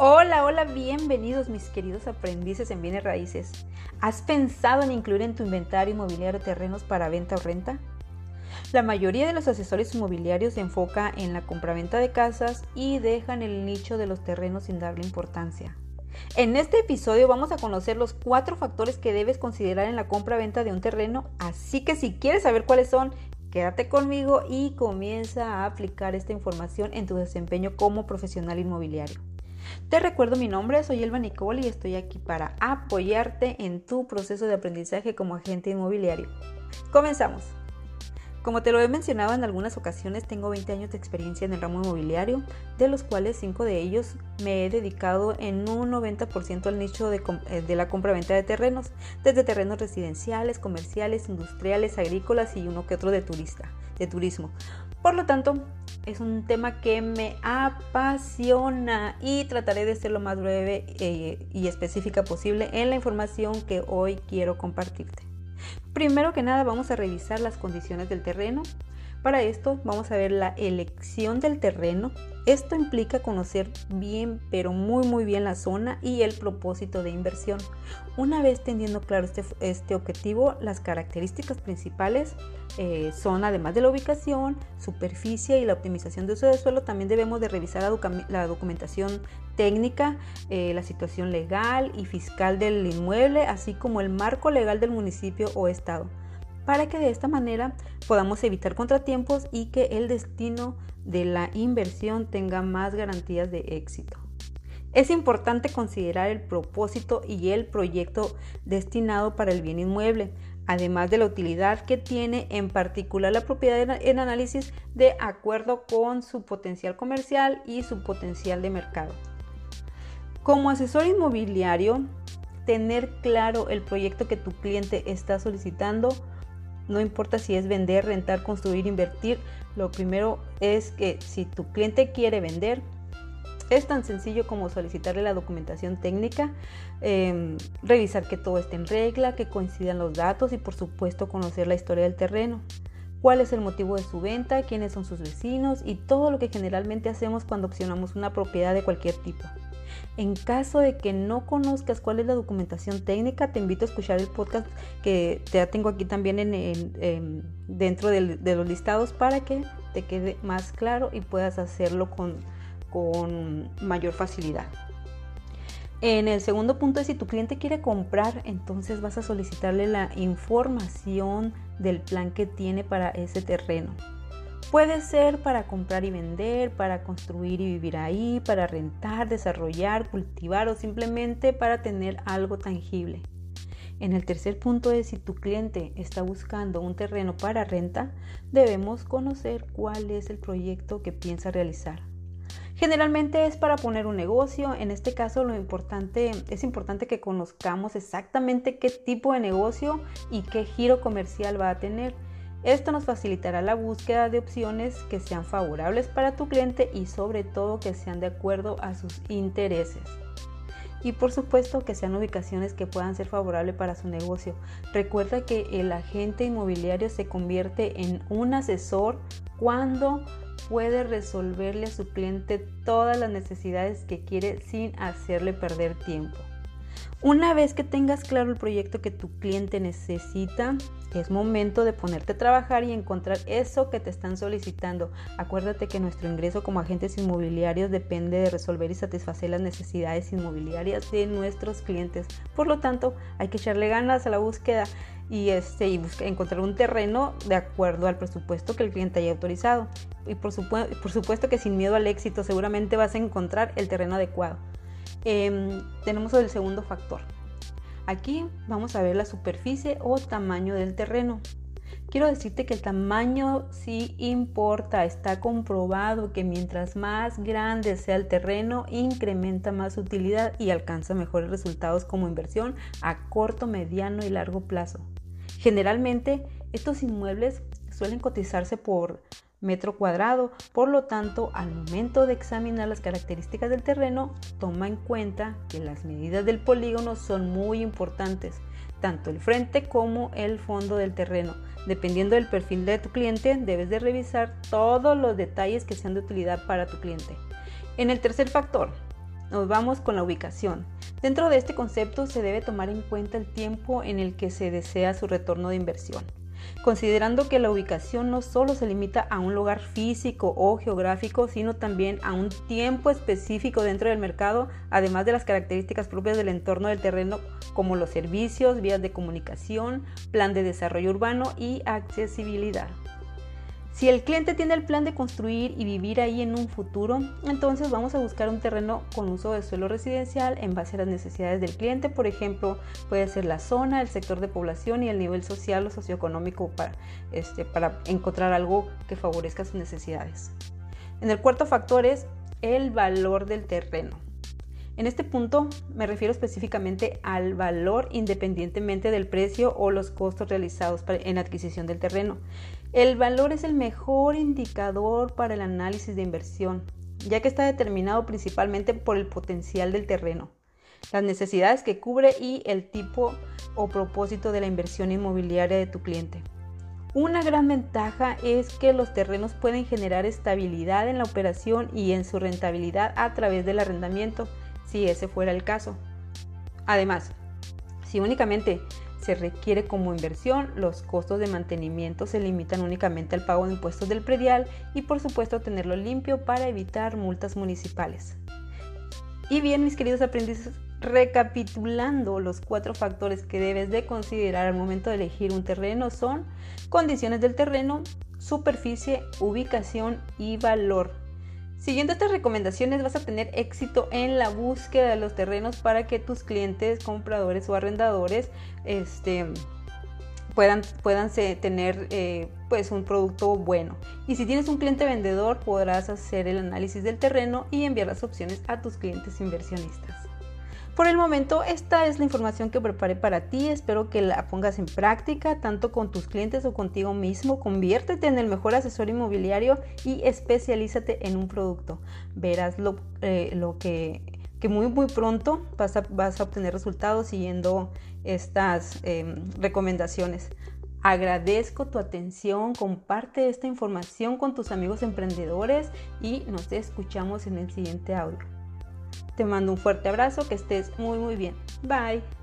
Hola, hola, bienvenidos mis queridos aprendices en bienes raíces. ¿Has pensado en incluir en tu inventario inmobiliario terrenos para venta o renta? La mayoría de los asesores inmobiliarios se enfoca en la compraventa de casas y dejan el nicho de los terrenos sin darle importancia. En este episodio vamos a conocer los cuatro factores que debes considerar en la compra-venta de un terreno, así que si quieres saber cuáles son, quédate conmigo y comienza a aplicar esta información en tu desempeño como profesional inmobiliario. Te recuerdo mi nombre, soy Elba Nicole y estoy aquí para apoyarte en tu proceso de aprendizaje como agente inmobiliario. Comenzamos. Como te lo he mencionado en algunas ocasiones, tengo 20 años de experiencia en el ramo inmobiliario, de los cuales 5 de ellos me he dedicado en un 90% al nicho de, eh, de la compra-venta de terrenos, desde terrenos residenciales, comerciales, industriales, agrícolas y uno que otro de turista, de turismo. Por lo tanto, es un tema que me apasiona y trataré de ser lo más breve eh, y específica posible en la información que hoy quiero compartirte. Primero que nada vamos a revisar las condiciones del terreno. Para esto vamos a ver la elección del terreno. Esto implica conocer bien, pero muy muy bien la zona y el propósito de inversión. Una vez teniendo claro este, este objetivo, las características principales eh, son, además de la ubicación, superficie y la optimización de uso de suelo, también debemos de revisar la, documentación técnica, eh, la situación legal y fiscal del inmueble, así como el marco legal del municipio o estado, para que de esta manera podamos evitar contratiempos y que el destino de la inversión tenga más garantías de éxito. Es importante considerar el propósito y el proyecto destinado para el bien inmueble, además de la utilidad que tiene en particular la propiedad en análisis de acuerdo con su potencial comercial y su potencial de mercado. Como asesor inmobiliario, tener claro el proyecto que tu cliente está solicitando, no importa si es vender, rentar, construir, invertir, lo primero es que si tu cliente quiere vender, es tan sencillo como solicitarle la documentación técnica, em, revisar que todo esté en regla, que coincidan los datos y por supuesto conocer la historia del terreno, cuál es el motivo de su venta, quiénes son sus vecinos y todo lo que generalmente hacemos cuando opcionamos una propiedad de cualquier tipo. En caso de que no conozcas cuál es la documentación técnica, te invito a escuchar el podcast que ya tengo aquí también en, dentro de los listados para que te quede más claro y puedas hacerlo con con mayor facilidad. En el segundo punto es si tu cliente quiere comprar, entonces vas a solicitarle la información del plan que tiene para ese terreno. Puede ser para comprar y vender, para construir y vivir ahí, para rentar, desarrollar, cultivar o simplemente para tener algo tangible. En el tercer punto es si tu cliente está buscando un terreno para renta, debemos conocer cuál es el proyecto que piensa realizar. Generalmente es para poner un negocio, en este caso lo importante es importante que conozcamos exactamente qué tipo de negocio y qué giro comercial va a tener. Esto nos facilitará la búsqueda de opciones que sean favorables para tu cliente y sobre todo que sean de acuerdo a sus intereses y por supuesto que sean ubicaciones que puedan ser favorables para su negocio. Recuerda que el agente inmobiliario se convierte en un asesor cuando puede resolverle a su cliente todas las necesidades que quiere sin hacerle perder tiempo. Una vez que tengas claro el proyecto que tu cliente necesita, es momento de ponerte a trabajar y encontrar eso que te están solicitando. Acuérdate que nuestro ingreso como agentes inmobiliarios depende de resolver y satisfacer las necesidades inmobiliarias de nuestros clientes. Por lo tanto, hay que echarle ganas a la búsqueda y, este, encontrar un terreno de acuerdo al presupuesto que el cliente haya autorizado. Y por, por supuesto que sin miedo al éxito seguramente vas a encontrar el terreno adecuado. Em, tenemos el segundo factor. Aquí vamos a ver la superficie o tamaño del terreno. Quiero decirte que el tamaño sí importa, está comprobado que mientras más grande sea el terreno, incrementa más utilidad y alcanza mejores resultados como inversión a corto, mediano y largo plazo. Generalmente, estos inmuebles suelen cotizarse por metro cuadrado. Por lo tanto, al momento de examinar las características del terreno, toma en cuenta que las medidas del polígono son muy importantes, tanto el frente como el fondo del terreno. Dependiendo del perfil de tu cliente, debes de revisar todos los detalles que sean de utilidad para tu cliente. En el tercer factor, nos vamos con la ubicación. Dentro de este concepto se debe tomar en cuenta el tiempo en el que se desea su retorno de inversión considerando que la ubicación no solo se limita a un lugar físico o geográfico, sino también a un tiempo específico dentro del mercado, además de las características propias del entorno del terreno como los servicios, vías de comunicación, plan de desarrollo urbano y accesibilidad. Si el cliente tiene el plan de construir y vivir ahí en un futuro, entonces vamos a buscar un terreno con uso de suelo residencial en base a las necesidades del cliente. Por ejemplo, puede ser la zona, el sector de población y el nivel social o socioeconómico para, este, para encontrar algo que favorezca sus necesidades. En el cuarto factor es el valor del terreno. En este punto me refiero específicamente al valor independientemente del precio o los costos realizados en adquisición del terreno. El valor es el mejor indicador para el análisis de inversión, ya que está determinado principalmente por el potencial del terreno, las necesidades que cubre y el tipo o propósito de la inversión inmobiliaria de tu cliente. Una gran ventaja es que los terrenos pueden generar estabilidad en la operación y en su rentabilidad a través del arrendamiento si ese fuera el caso. Además, si únicamente se requiere como inversión, los costos de mantenimiento se limitan únicamente al pago de impuestos del predial y por supuesto tenerlo limpio para evitar multas municipales. Y bien, mis queridos aprendices, recapitulando los cuatro factores que debes de considerar al momento de elegir un terreno son condiciones del terreno, superficie, ubicación y valor Siguiendo estas recomendaciones vas a tener éxito en la búsqueda de los terrenos para que tus clientes, compradores o arrendadores este, puedan, puedan tener eh, pues un producto bueno. Y si tienes un cliente vendedor podrás hacer el análisis del terreno y enviar las opciones a tus clientes inversionistas. Por el momento, esta es la información que preparé para ti. Espero que la pongas en práctica, tanto con tus clientes o contigo mismo. Conviértete en el mejor asesor inmobiliario y especialízate en un producto. Verás lo, eh, que, muy, muy pronto vas a, vas a obtener resultados siguiendo estas em, recomendaciones. Agradezco tu atención, comparte esta información con tus amigos emprendedores y nos escuchamos en el siguiente audio. Te mando un fuerte abrazo, que estés muy muy bien. Bye.